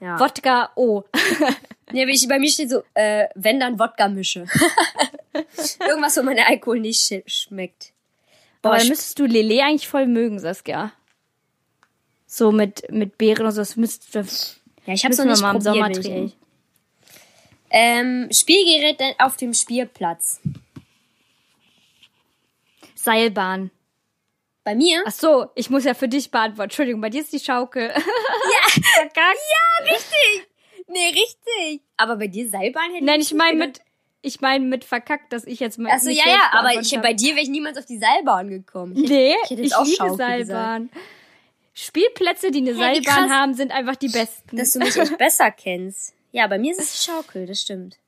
Ja. Wodka O. nee, ich, bei mir steht so, äh, wenn dann Wodka-Mische. Irgendwas, wo mein Alkohol nicht sch schmeckt. Boah, Aber dann müsstest du Lillet eigentlich voll mögen, Saskia. So mit, mit Beeren und so, das müsst das Ja, ich hab's noch nicht mal im Sommer trinken. Ähm, Spielgerät auf dem Spielplatz. Seilbahn. Bei mir? Ach so, ich muss ja für dich beantworten. Entschuldigung, bei dir ist die Schaukel. Ja, ja, richtig. Nee, richtig. Aber bei dir Seilbahn hätte Nein, ich meine mit ich meine mit verkackt, dass ich jetzt mal Achso, ja, ja, aber ich, bei dir wäre ich niemals auf die Seilbahn gekommen. Ich nee, ich, hätte ich liebe Seilbahn. Gesagt. Spielplätze, die eine hey, Seilbahn haben, sind einfach die besten. Dass du mich echt besser kennst. Ja, bei mir ist es die Schaukel, das stimmt.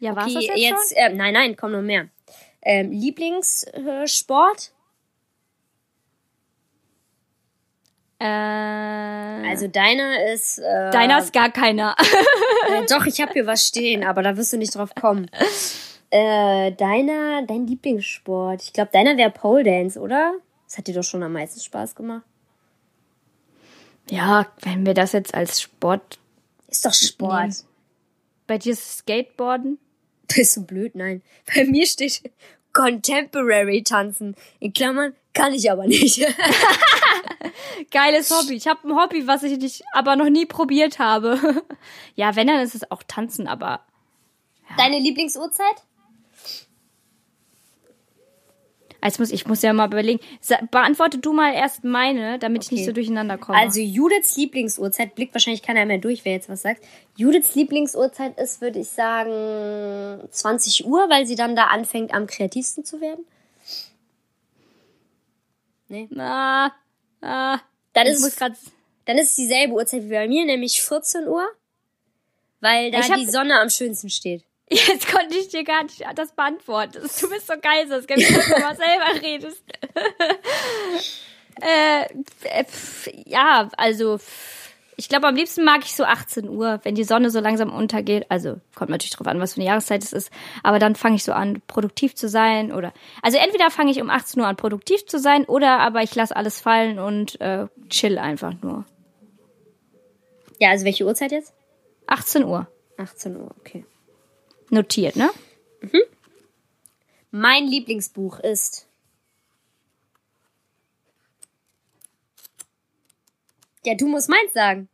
Ja, okay, war's das jetzt, jetzt äh, Nein, nein, komm noch mehr. Ähm, Lieblingssport? Äh, also deiner ist. Äh, deiner ist gar keiner. äh, doch, ich habe hier was stehen, aber da wirst du nicht drauf kommen. Äh, deiner, dein Lieblingssport. Ich glaube, deiner wäre Pole Dance, oder? Das hat dir doch schon am meisten Spaß gemacht. Ja, wenn wir das jetzt als Sport. Ist doch Sport. Nehmen. Bei dir ist Skateboarden? Bist du blöd? Nein. Bei mir steht Contemporary tanzen. In Klammern kann ich aber nicht. Geiles Hobby. Ich habe ein Hobby, was ich nicht, aber noch nie probiert habe. ja, wenn, dann ist es auch tanzen, aber. Ja. Deine Lieblingsuhrzeit? Jetzt muss, ich muss ja mal überlegen. Beantworte du mal erst meine, damit okay. ich nicht so durcheinander komme. Also Judiths Lieblingsuhrzeit, blickt wahrscheinlich keiner mehr durch, wer jetzt was sagt. Judiths Lieblingsuhrzeit ist, würde ich sagen, 20 Uhr, weil sie dann da anfängt, am kreativsten zu werden. Nee. Na, na. Dann ist, muss grad... dann ist es dieselbe Uhrzeit wie bei mir, nämlich 14 Uhr, weil da die Sonne am schönsten steht. Jetzt konnte ich dir gar nicht das beantworten. Du bist so geil, dass du mal selber redest. äh, ja, also ich glaube, am liebsten mag ich so 18 Uhr, wenn die Sonne so langsam untergeht. Also kommt natürlich drauf an, was für eine Jahreszeit es ist. Aber dann fange ich so an, produktiv zu sein. Oder also entweder fange ich um 18 Uhr an, produktiv zu sein, oder aber ich lasse alles fallen und äh, chill einfach nur. Ja, also welche Uhrzeit jetzt? 18 Uhr. 18 Uhr, okay notiert, ne? Mhm. Mein Lieblingsbuch ist. Ja, du musst meins sagen.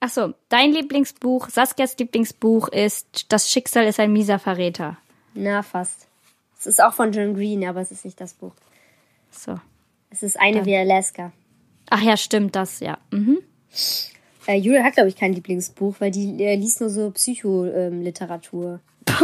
Ach so, dein Lieblingsbuch, Saskias Lieblingsbuch ist Das Schicksal ist ein mieser Verräter. Na, fast. Es ist auch von John Green, aber es ist nicht das Buch. So. Es ist eine wie Alaska. Ach ja, stimmt, das, ja. Mhm. Äh, Julia hat, glaube ich, kein Lieblingsbuch, weil die äh, liest nur so Psycholiteratur.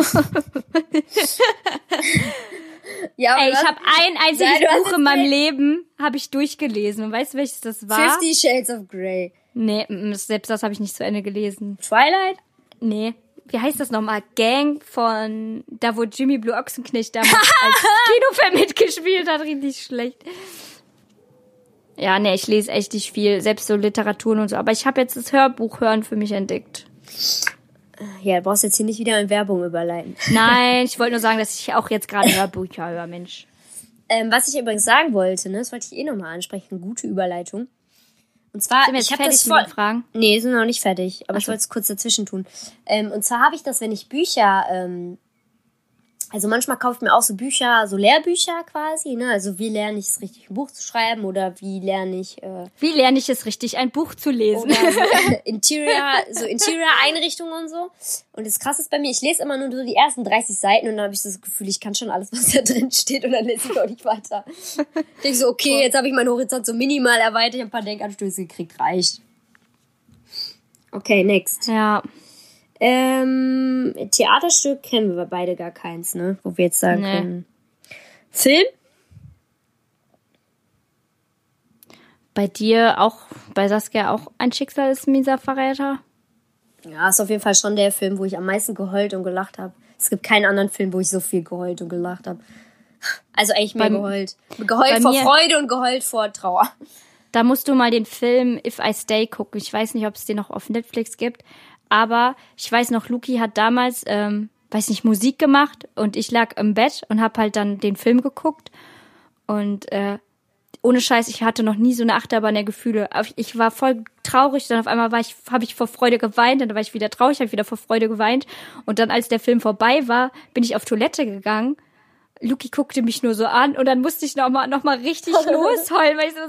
ja, Ey, ich habe ein einziges Nein, Buch in meinem Leben habe ich durchgelesen. Und weißt du, welches das war? Fifty Shades of Grey. Nee, selbst das habe ich nicht zu Ende gelesen. Twilight? Nee. Wie heißt das nochmal? Gang von da, wo Jimmy Blue Ochsenknecht damals als Kinofilm mitgespielt hat. Richtig schlecht. Ja, nee, ich lese echt nicht viel, selbst so Literaturen und so. Aber ich habe jetzt das Hörbuch hören für mich entdeckt. Ja, du brauchst jetzt hier nicht wieder in Werbung überleiten. Nein, ich wollte nur sagen, dass ich auch jetzt gerade Hörbücher höre, Mensch. Ähm, was ich übrigens sagen wollte, ne, das wollte ich eh nochmal ansprechen, gute Überleitung. Und zwar, sind wir jetzt ich habe das voll. Fragen? Nee, sind noch nicht fertig, aber Ach ich wollte es kurz dazwischen tun. Ähm, und zwar habe ich das, wenn ich Bücher ähm, also manchmal kaufe ich mir auch so Bücher, so Lehrbücher quasi, ne? Also wie lerne ich es richtig, ein Buch zu schreiben oder wie lerne ich äh, Wie lerne ich es richtig, ein Buch zu lesen? Oder so Interior, so Interior-Einrichtungen und so. Und das krasse ist bei mir, ich lese immer nur so die ersten 30 Seiten und dann habe ich das Gefühl, ich kann schon alles, was da drin steht und dann lese ich auch nicht weiter. Ich denke so, okay, jetzt habe ich meinen Horizont so minimal erweitert, ich habe ein paar Denkanstöße gekriegt, reicht. Okay, next. Ja. Ähm, Theaterstück kennen wir beide gar keins, ne? Wo wir jetzt sagen nee. können. Film? Bei dir auch, bei Saskia auch ein Schicksal ist mieser Verräter? Ja, ist auf jeden Fall schon der Film, wo ich am meisten geheult und gelacht habe. Es gibt keinen anderen Film, wo ich so viel geheult und gelacht habe. Also eigentlich mehr bei, geheult. Geheult vor Freude und geheult vor Trauer. Da musst du mal den Film If I Stay gucken. Ich weiß nicht, ob es den noch auf Netflix gibt. Aber ich weiß noch, Luki hat damals, ähm, weiß nicht, Musik gemacht und ich lag im Bett und hab halt dann den Film geguckt. Und äh, ohne Scheiß, ich hatte noch nie so eine Achterbahn der Gefühle. Ich war voll traurig, dann auf einmal war ich, habe ich vor Freude geweint, dann war ich wieder traurig, habe wieder vor Freude geweint. Und dann, als der Film vorbei war, bin ich auf Toilette gegangen Luki guckte mich nur so an und dann musste ich noch mal, noch mal richtig losheulen, weil ich so,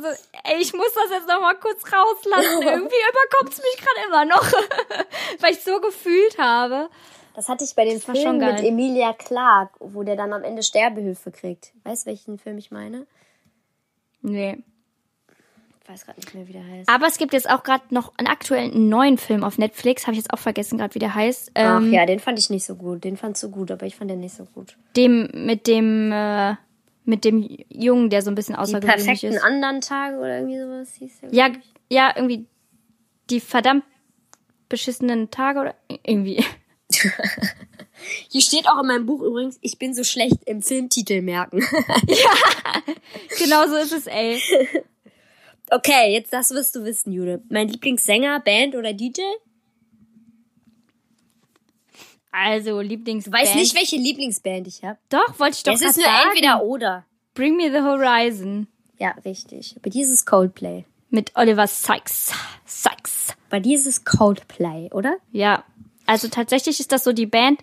ey, ich muss das jetzt noch mal kurz rauslassen. Irgendwie überkommt es mich gerade immer noch, weil ich so gefühlt habe. Das hatte ich bei dem Film mit Emilia Clark, wo der dann am Ende Sterbehilfe kriegt. Weißt du, welchen Film ich meine? Nee weiß gerade nicht mehr, wie der heißt. Aber es gibt jetzt auch gerade noch einen aktuellen neuen Film auf Netflix. Habe ich jetzt auch vergessen gerade, wie der heißt. Ähm, Ach ja, den fand ich nicht so gut. Den fandst du gut, aber ich fand den nicht so gut. Dem mit dem äh, mit dem Jungen, der so ein bisschen außergewöhnlich ist. Die perfekten anderen Tage oder irgendwie sowas hieß der. Ja, ja, irgendwie die verdammt beschissenen Tage oder irgendwie. Hier steht auch in meinem Buch übrigens, ich bin so schlecht im Filmtitel merken. ja, genau so ist es, ey. Okay, jetzt das wirst du wissen, Jude. Mein Lieblingssänger, Band oder DJ? Also, Lieblingsband. Weiß nicht, welche Lieblingsband ich habe. Doch, wollte ich doch Es ist nur sagen. entweder oder. Bring Me the Horizon. Ja, richtig. Bei dir ist es Coldplay. Mit Oliver Sykes. Sykes. Bei dir ist es Coldplay, oder? Ja. also tatsächlich ist das so die Band.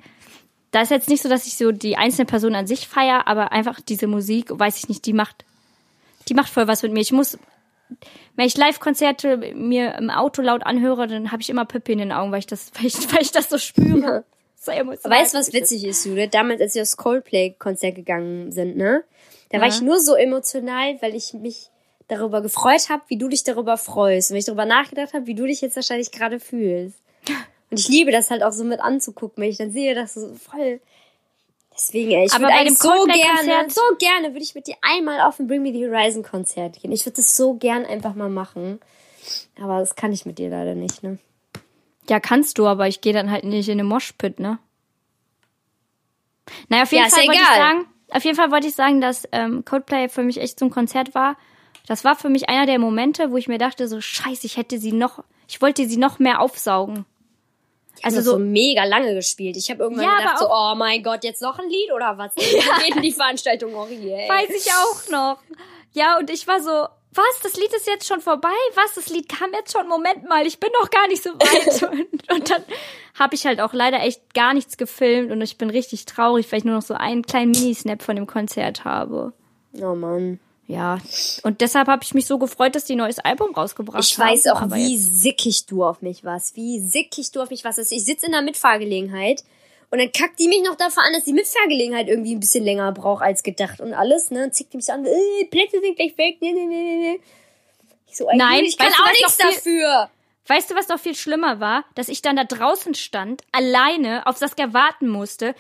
Da ist jetzt nicht so, dass ich so die einzelne Person an sich feier, aber einfach diese Musik, weiß ich nicht, die macht, die macht voll was mit mir. Ich muss, wenn ich Live-Konzerte mir im Auto laut anhöre, dann habe ich immer Pippi in den Augen, weil ich das, weil ich, weil ich das so spüre. So weißt du, was witzig ist, Judith? Damals, als wir aufs Coldplay-Konzert gegangen sind, ne? Da ja. war ich nur so emotional, weil ich mich darüber gefreut habe, wie du dich darüber freust. Und wenn ich darüber nachgedacht habe, wie du dich jetzt wahrscheinlich gerade fühlst. Und ich liebe das halt auch so mit anzugucken, wenn ich dann sehe, dass du so voll. Deswegen, ey, ich würde eigentlich so gerne, so gerne würde ich mit dir einmal auf ein Bring Me the Horizon Konzert gehen. Ich würde das so gern einfach mal machen. Aber das kann ich mit dir leider nicht, ne? Ja, kannst du, aber ich gehe dann halt nicht in den Moshpit, ne? Naja, auf jeden ja, Fall wollte ich sagen, auf jeden Fall wollte ich sagen, dass ähm, Coldplay für mich echt so ein Konzert war. Das war für mich einer der Momente, wo ich mir dachte, so scheiße, ich hätte sie noch, ich wollte sie noch mehr aufsaugen. Also so, so mega lange gespielt. Ich habe irgendwann ja, gedacht so, oh mein Gott, jetzt noch ein Lied oder was? Ja. geht denn die Veranstaltung? Ey? Weiß ich auch noch. Ja, und ich war so, was, das Lied ist jetzt schon vorbei? Was, das Lied kam jetzt schon? Moment mal, ich bin noch gar nicht so weit. und, und dann habe ich halt auch leider echt gar nichts gefilmt und ich bin richtig traurig, weil ich nur noch so einen kleinen Minisnap von dem Konzert habe. Oh Mann. Ja, und deshalb habe ich mich so gefreut, dass die neues Album rausgebracht ich haben. Ich weiß auch, wie jetzt... sickig du auf mich warst. Wie sickig du auf mich warst. Ich sitze in der Mitfahrgelegenheit und dann kackt die mich noch dafür an, dass die Mitfahrgelegenheit irgendwie ein bisschen länger braucht als gedacht und alles, ne? Und zickt die mich so an, äh, Plätze sind gleich weg, ne, ne, ne, ne. ne. Ich so, Nein, ich kann auch nichts dafür. Weißt du, was noch viel schlimmer war? Dass ich dann da draußen stand, alleine auf Saskia warten musste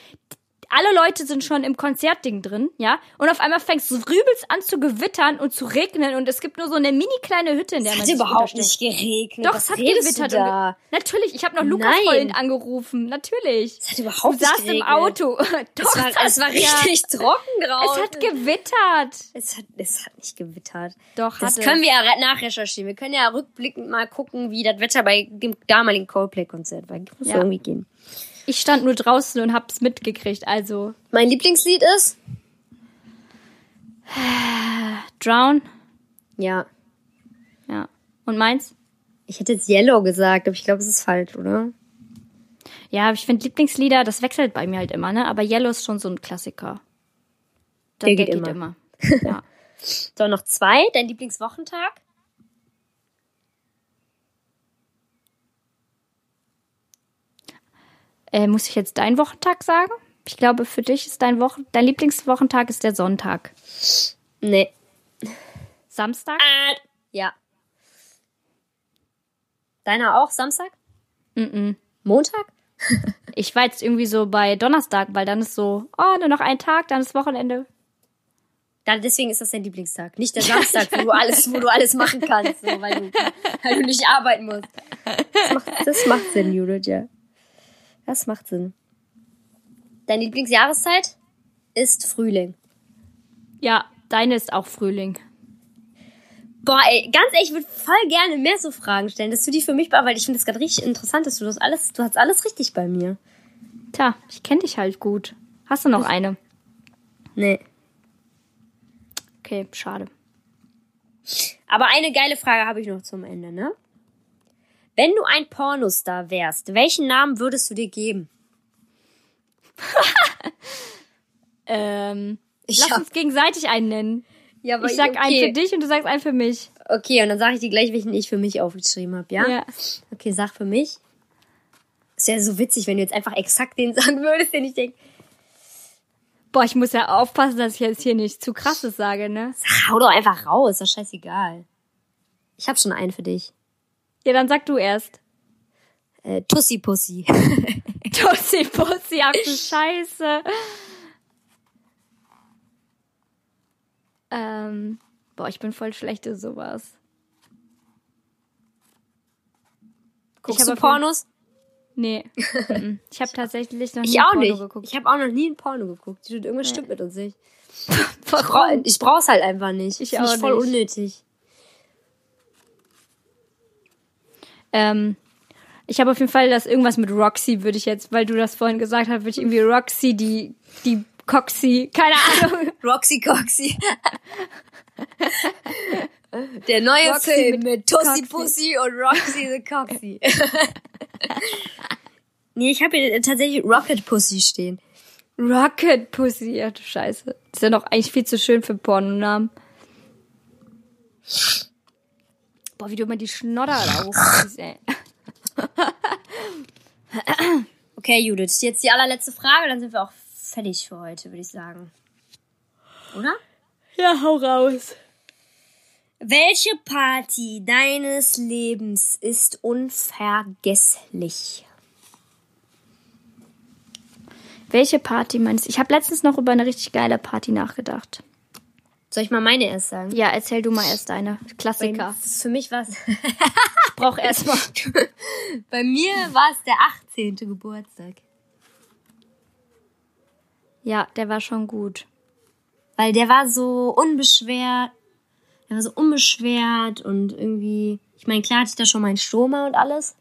alle Leute sind schon im Konzertding drin, ja, und auf einmal fängt es rübelst an zu gewittern und zu regnen und es gibt nur so eine mini kleine Hütte, in der es man hat überhaupt nicht geregnet. Doch, Was es hat gewittert. Und, natürlich, ich habe noch Lukas Nein. vorhin angerufen, natürlich. Es hat überhaupt du nicht geregnet. Du saßt im Auto. Doch, es war, es war richtig ja. trocken draußen. Es hat gewittert. Es hat, es hat nicht gewittert. Doch, Das können wir ja nachrecherchieren. Wir können ja rückblickend mal gucken, wie das Wetter bei dem damaligen Coldplay-Konzert war. Muss ja. irgendwie gehen. Ich stand nur draußen und hab's mitgekriegt, also. Mein Lieblingslied ist? Drown. Ja. Ja. Und meins? Ich hätte jetzt Yellow gesagt, aber ich glaube, es ist falsch, oder? Ja, ich finde Lieblingslieder, das wechselt bei mir halt immer, ne? Aber Yellow ist schon so ein Klassiker. Der, der geht, geht, immer. immer. Ja. so, noch zwei. Dein Lieblingswochentag? Äh, muss ich jetzt deinen Wochentag sagen? Ich glaube, für dich ist dein Wochen dein Lieblingswochentag ist der Sonntag. Nee. Samstag? Äh, ja. Deiner auch Samstag? Mm, -mm. Montag? ich war jetzt irgendwie so bei Donnerstag, weil dann ist so, oh, nur noch ein Tag, dann ist Wochenende. Dann, deswegen ist das dein Lieblingstag. Nicht der Samstag, wo du alles, wo du alles machen kannst, so, weil, du, weil du nicht arbeiten musst. Das macht, das macht Sinn, Judith, ja. Das macht Sinn. Deine Lieblingsjahreszeit ist Frühling. Ja, deine ist auch Frühling. Boah, ey, ganz ehrlich, ich würde voll gerne mehr so Fragen stellen, dass du die für mich beantwortest, weil ich finde es gerade richtig interessant, dass du das alles, du hast alles richtig bei mir. Tja, ich kenne dich halt gut. Hast du noch eine? Nee. Okay, schade. Aber eine geile Frage habe ich noch zum Ende, ne? Wenn du ein Pornostar wärst, welchen Namen würdest du dir geben? ähm, ich lass hab... uns gegenseitig einen nennen. Ja, aber ich sag okay. einen für dich und du sagst einen für mich. Okay, und dann sage ich dir gleich, welchen ich für mich aufgeschrieben habe, ja? Ja. Okay, sag für mich. Ist ja so witzig, wenn du jetzt einfach exakt den sagen würdest, den ich denke. Boah, ich muss ja aufpassen, dass ich jetzt hier nicht zu krasses sage, ne? Sag, hau doch einfach raus, ist doch scheißegal. Ich habe schon einen für dich. Ja, dann sag du erst. Äh, Tussi Pussy. Tussi Pussy, ach du Scheiße. Ähm, boah, ich bin voll schlecht in sowas. Guckst ich du Pornos? Nee. ich habe tatsächlich noch nie ich auch Porno nicht. geguckt. Ich habe auch noch nie ein Porno geguckt. Irgendwas nee. stimmt mit uns nicht. ich brauch's halt einfach nicht. Ich auch voll nicht. unnötig. Ähm, ich habe auf jeden Fall das irgendwas mit Roxy, würde ich jetzt, weil du das vorhin gesagt hast, würde ich irgendwie Roxy, die, die Coxy, keine Ahnung. Roxy Coxy. Der neue Roxy Film mit, mit Tussi Pussy und Roxy the Coxy. Nee, ich habe hier tatsächlich Rocket Pussy stehen. Rocket Pussy, ja du Scheiße. Ist ja doch eigentlich viel zu schön für Pornonamen. Boah, wie du immer die Schnodder da hochziehst, ey. Okay, Judith, jetzt die allerletzte Frage, dann sind wir auch fertig für heute, würde ich sagen. Oder? Ja, hau raus. Welche Party deines Lebens ist unvergesslich? Welche Party meinst du? Ich habe letztens noch über eine richtig geile Party nachgedacht. Soll ich mal meine erst sagen? Ja, erzähl du mal erst deine. Klassiker. Für mich war es. Ich brauch erstmal. Bei mir war es der 18. Geburtstag. Ja, der war schon gut. Weil der war so unbeschwert. Der war so unbeschwert und irgendwie. Ich meine, klar hatte ich da schon meinen Stoma und alles.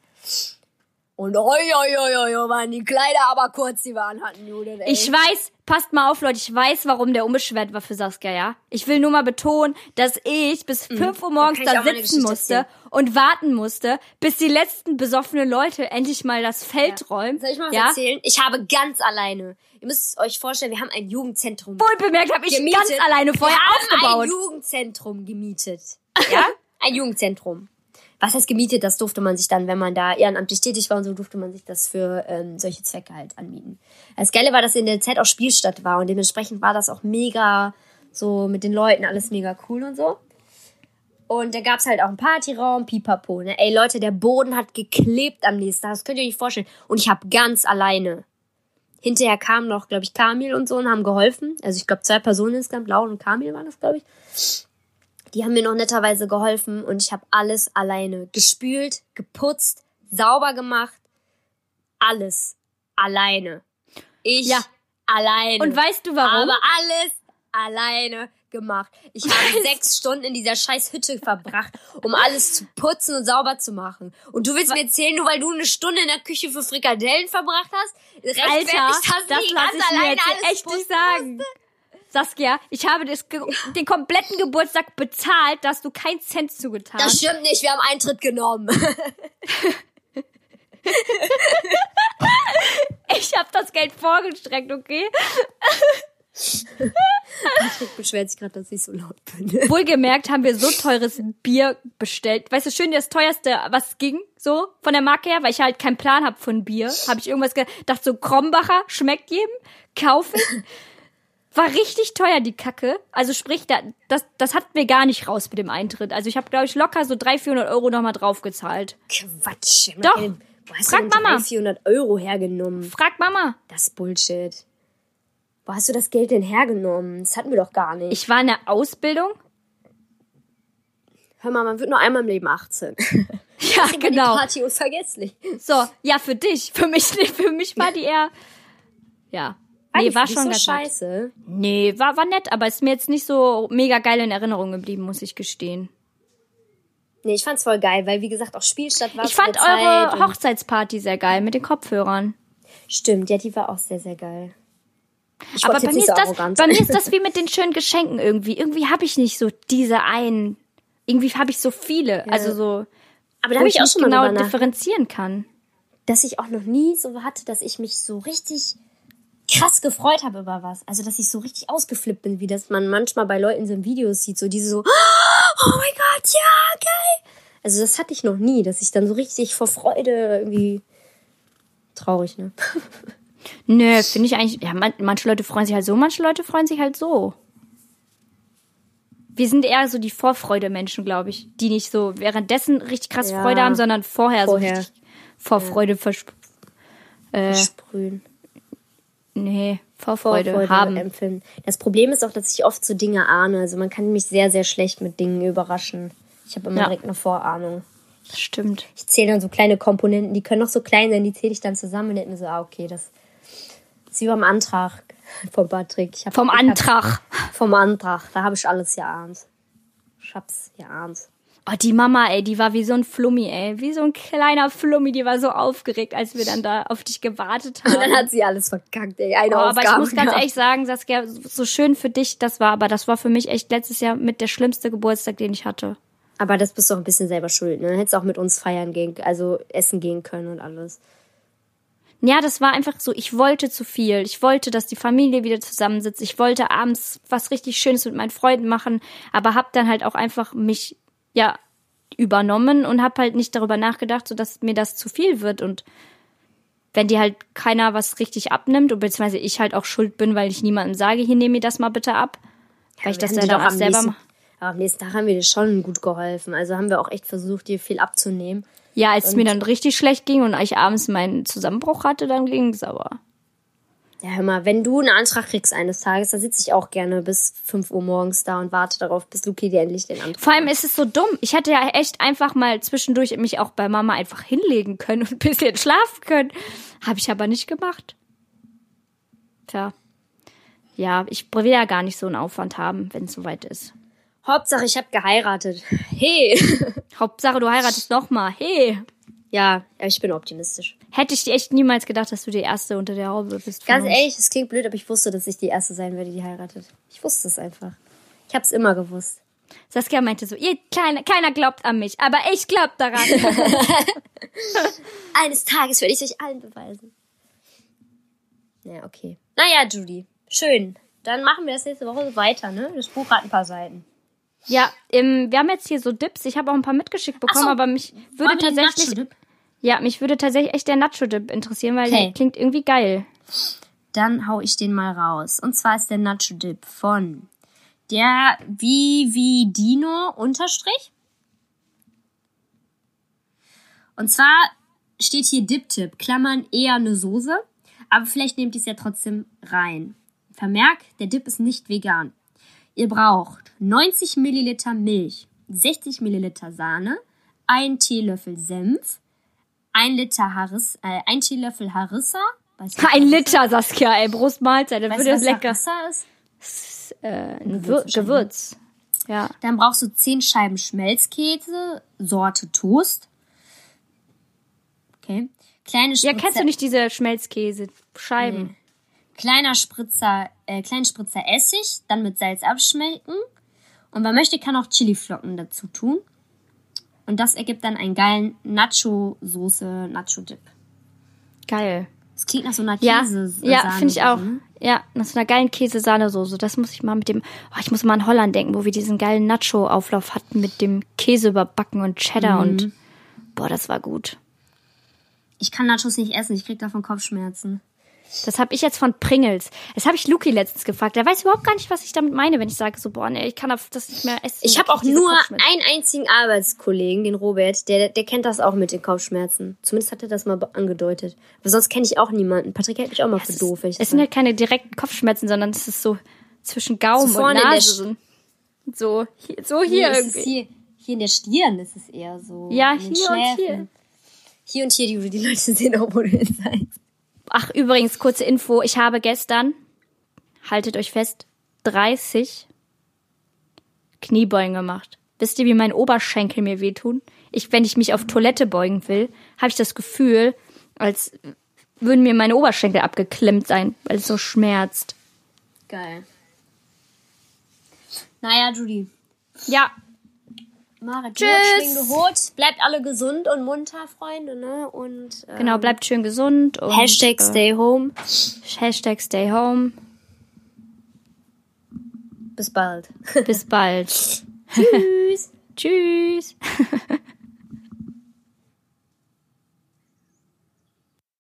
Und oi, oi, oi, oi, oi, waren die Kleider aber kurz, die waren hatten, Judith, ey. Ich weiß, passt mal auf, Leute, ich weiß, warum der unbeschwert war für Saskia, ja? Ich will nur mal betonen, dass ich bis 5 Uhr morgens Mhm. da meine sitzen musste und warten musste, bis die letzten besoffenen Leute endlich mal das Feld räumen. Soll ich mal was ja? erzählen? Ich habe ganz alleine. Ihr müsst euch vorstellen, wir haben ein Jugendzentrum Wohl bemerkt, habe ich gemietet. ganz alleine vorher wir haben aufgebaut. ein Jugendzentrum gemietet. Ja? ein Jugendzentrum. Was heißt gemietet? Das durfte man sich dann, wenn man da ehrenamtlich tätig war und so, durfte man sich das für ähm, solche Zwecke halt anbieten. Das Geile war, dass in der Zeit auch Spielstadt war und dementsprechend war das auch mega so mit den Leuten alles mega cool und so. Und da gab's halt auch einen Partyraum, pipapo. Ne? Ey Leute, der Boden hat geklebt am nächsten Tag. Das könnt ihr euch nicht vorstellen. Und ich habe ganz alleine. Hinterher kamen noch, glaube ich, Kamil und so und haben geholfen. Also ich glaube, zwei Personen insgesamt, Laura und Kamil waren das, glaube ich. Die haben mir noch netterweise geholfen und ich habe alles alleine gespült, geputzt, sauber gemacht. Alles alleine. Ich Ja. alleine. Und weißt du warum? Aber alles alleine gemacht. Ich habe sechs Stunden in dieser scheiß Hütte verbracht, um alles zu putzen und sauber zu machen. Und du willst mir erzählen, nur weil du eine Stunde in der Küche für Frikadellen verbracht hast, rechtfertigt Alter, das, lass ganz ich mir alleine jetzt alles echt nicht sagen. Saskia, ich habe das, den kompletten Geburtstag bezahlt, dass du keinen Cent zugetan Das stimmt nicht, wir haben Eintritt genommen. Ich habe das Geld vorgestreckt, okay? Ich beschwert sich gerade, dass ich so laut bin. Wohlgemerkt haben wir so teures Bier bestellt. Weißt du, schön das teuerste, was ging, so von der Marke her, weil ich halt keinen Plan hab von Bier. Habe ich irgendwas gedacht, so Krombacher schmeckt jedem, kaufen. War richtig teuer, die Kacke. Also sprich, da, das, das hatten wir gar nicht raus mit dem Eintritt. Also ich habe, glaube ich, locker so 300, 400 Euro nochmal draufgezahlt. Quatsch. Doch. keine- Wo hast Frag du denn Mama. 300, 400 Euro hergenommen? Frag Mama. Das ist Bullshit. Wo hast du das Geld denn hergenommen? Das hatten wir doch gar nicht. Ich war in der Ausbildung. Hör mal, man wird nur einmal im Leben 18. Ja, Die genau. Party unvergesslich. So, ja, für dich. Für mich nicht. Für mich war die eher. Ja. Nee, war schon so ganz nett. scheiße. Nee, war, war nett, aber ist mir jetzt nicht so mega geil in Erinnerung geblieben, muss ich gestehen. Nee, ich fand's voll geil, weil wie gesagt auch Spielstadt war. Ich fand eure Hochzeitsparty sehr geil mit den Kopfhörern. Stimmt, ja, die war auch sehr, sehr geil. Ich Aber bei mir, so das, bei mir ist das wie mit den schönen Geschenken irgendwie. Irgendwie habe ich nicht so diese einen. Irgendwie habe ich so viele. Also so, Aber da habe ich ich auch schon genau differenzieren kann. dass ich auch noch nie so hatte, dass ich mich so richtig krass gefreut habe über was. Also, dass ich so richtig ausgeflippt bin, wie das man manchmal bei Leuten so in Videos sieht, so diese so, oh mein Gott, ja, geil. Also, das hatte ich noch nie, dass ich dann so richtig vor Freude irgendwie traurig, ne? Nö, finde ich eigentlich. Ja, man, manche Leute freuen sich halt so, manche Leute freuen sich halt so. Wir sind eher so die Vorfreude-Menschen, glaube ich, die nicht so währenddessen richtig krass Ja. Freude haben, sondern vorher, Vorher. so richtig Vorfreude versp äh, Sprühen. Nee, Vorfreude, Vorfreude haben. empfinden. Das Problem ist auch, dass ich oft so Dinge ahne. Also man kann mich sehr, sehr schlecht mit Dingen überraschen. Ich habe immer Ja. direkt eine Vorahnung. Das stimmt. Ich zähle dann so kleine Komponenten, die können noch so klein sein, die zähle ich dann zusammen und denke mir so, ah, okay, das ist wie beim Antrag von Patrick. Hab, Vom ich hab- Antrag. Vom Antrag. Da habe ich alles geahnt. Ich hab's geahnt. Oh, die Mama, ey, die war wie so ein Flummi, ey. Wie so ein kleiner Flummi, die war so aufgeregt, als wir dann da auf dich gewartet Und haben. dann hat sie alles verkackt, ey. Eine Oh, aber ich muss ganz ehrlich sagen, Saskia, so schön für dich das war, aber das war für mich echt letztes Jahr mit der schlimmste Geburtstag, den ich hatte. Aber das bist du auch ein bisschen selber schuld, ne? Hättest auch mit uns feiern gehen, also essen gehen können und alles. Ja, das war einfach so, ich wollte zu viel. Ich wollte, dass die Familie wieder zusammensitzt. Ich wollte abends was richtig Schönes mit meinen Freunden machen, aber hab dann halt auch einfach mich, ja, übernommen und hab halt nicht darüber nachgedacht, so dass mir das zu viel wird und wenn dir halt keiner was richtig abnimmt und beziehungsweise ich halt auch schuld bin, weil ich niemandem sage, hier nehme mir das mal bitte ab, weil ich das dann auch selber nächsten, mache. aber am nächsten Tag haben wir dir schon gut geholfen. Also haben wir auch echt versucht, dir viel abzunehmen. Ja, als es mir dann richtig schlecht ging und ich abends meinen Zusammenbruch hatte, dann ging's aber. Ja, hör mal, wenn du einen Antrag kriegst eines Tages, dann sitze ich auch gerne bis 5 Uhr morgens da und warte darauf, bis Luki dir endlich den Antrag Vor allem ist es so dumm. Ich hätte ja echt einfach mal zwischendurch mich auch bei Mama einfach hinlegen können und ein bisschen schlafen können. Habe ich aber nicht gemacht. Tja. Ja, ich will ja gar nicht so einen Aufwand haben, wenn es soweit ist. Hauptsache, ich habe geheiratet. Hey. Hauptsache, du heiratest noch mal. Hey. Ja, ja, ich bin optimistisch. Hätte ich dir echt niemals gedacht, dass du die Erste unter der Haube bist. Ganz uns. ehrlich, es klingt blöd, aber ich wusste, dass ich die Erste sein werde, die heiratet. Ich wusste es einfach. Ich habe es immer gewusst. Saskia meinte so, ihr kleine, keiner glaubt an mich, aber ich glaub daran. Eines Tages werde ich euch allen beweisen. Ja, okay. Naja, Judy. Schön. Dann machen wir das nächste Woche so weiter, ne? Das Buch hat ein paar Seiten. ja, ähm, wir haben jetzt hier so Dips. Ich habe auch ein paar mitgeschickt bekommen, so. aber mich würde tatsächlich? Ja, mich würde tatsächlich echt der Nacho-Dip interessieren, weil Okay. der klingt irgendwie geil. Dann hau ich den mal raus. Und zwar ist der Nacho Dip von der Vividino Unterstrich. Und zwar steht hier Dip-Tipp, Klammern eher eine Soße, aber vielleicht nehmt ihr es ja trotzdem rein. Vermerk, der Dip ist nicht vegan. Ihr braucht 90 Milliliter Milch, 60 Milliliter Sahne, ein Teelöffel Senf, ein Liter Haris, äh, ein Teelöffel Harissa. Weißt du, Ein Liter, Saskia, ey, Brustmahlzeit, das würde du, das was lecker. Harissa ist? Äh, ein Gewürz. Gewürz. Ja. Dann brauchst du 10 Scheiben Schmelzkäse, Sorte Toast. Okay. Kleine Ja, Spritzer, kennst du nicht diese Schmelzkäse-Scheiben? kleiner Spritzer, äh, kleinen Spritzer Essig, dann mit Salz abschmelzen. Und wer möchte, kann auch Chiliflocken dazu tun. Und das ergibt dann einen geilen Nacho-Soße, Nacho-Dip. Geil. Das klingt nach so einer Ja, Käse. ja, finde ich auch. Ne? Ja, nach so einer geilen Käse-Sahnesoße. Das muss ich mal mit dem, oh, ich muss mal an Holland denken, wo wir diesen geilen Nacho-Auflauf hatten mit dem Käse überbacken und Cheddar Mhm. und, boah, das war gut. Ich kann Nachos nicht essen, ich krieg davon Kopfschmerzen. Das habe ich jetzt von Pringles. Das habe ich Luki letztens gefragt. Der weiß überhaupt gar nicht, was ich damit meine, wenn ich sage so, boah, nee, ich kann das nicht mehr essen. Ich habe auch nur einen einzigen Arbeitskollegen, den Robert, der, der kennt das auch mit den Kopfschmerzen. Zumindest hat er das mal angedeutet. Aber sonst kenne ich auch niemanden. Patrick hält mich auch mal für doof. Es sind halt keine direkten Kopfschmerzen, sondern es ist so zwischen Gaumen So und Nase. So, so hier, so hier ist irgendwie. hier, hier in der Stirn ist es eher so. Ja, hier und hier. Hier und hier, die, die Leute sehen auch, wo du hin. Ach, übrigens, kurze Info. Ich habe gestern, haltet euch fest, 30 Kniebeugen gemacht. Wisst ihr, wie mein Oberschenkel mir wehtun? Ich, wenn ich mich auf Toilette beugen will, habe ich das Gefühl, als würden mir meine Oberschenkel abgeklemmt sein, weil es so schmerzt. Geil. Naja, Judy. Ja, Mara, Tschüss. gehot. Bleibt alle gesund und munter, Freunde, ne? Und äh, genau, bleibt schön gesund. Und, Hashtag stay home. Äh, Hashtag stay home. Bis bald. Bis bald. Tschüss. Tschüss.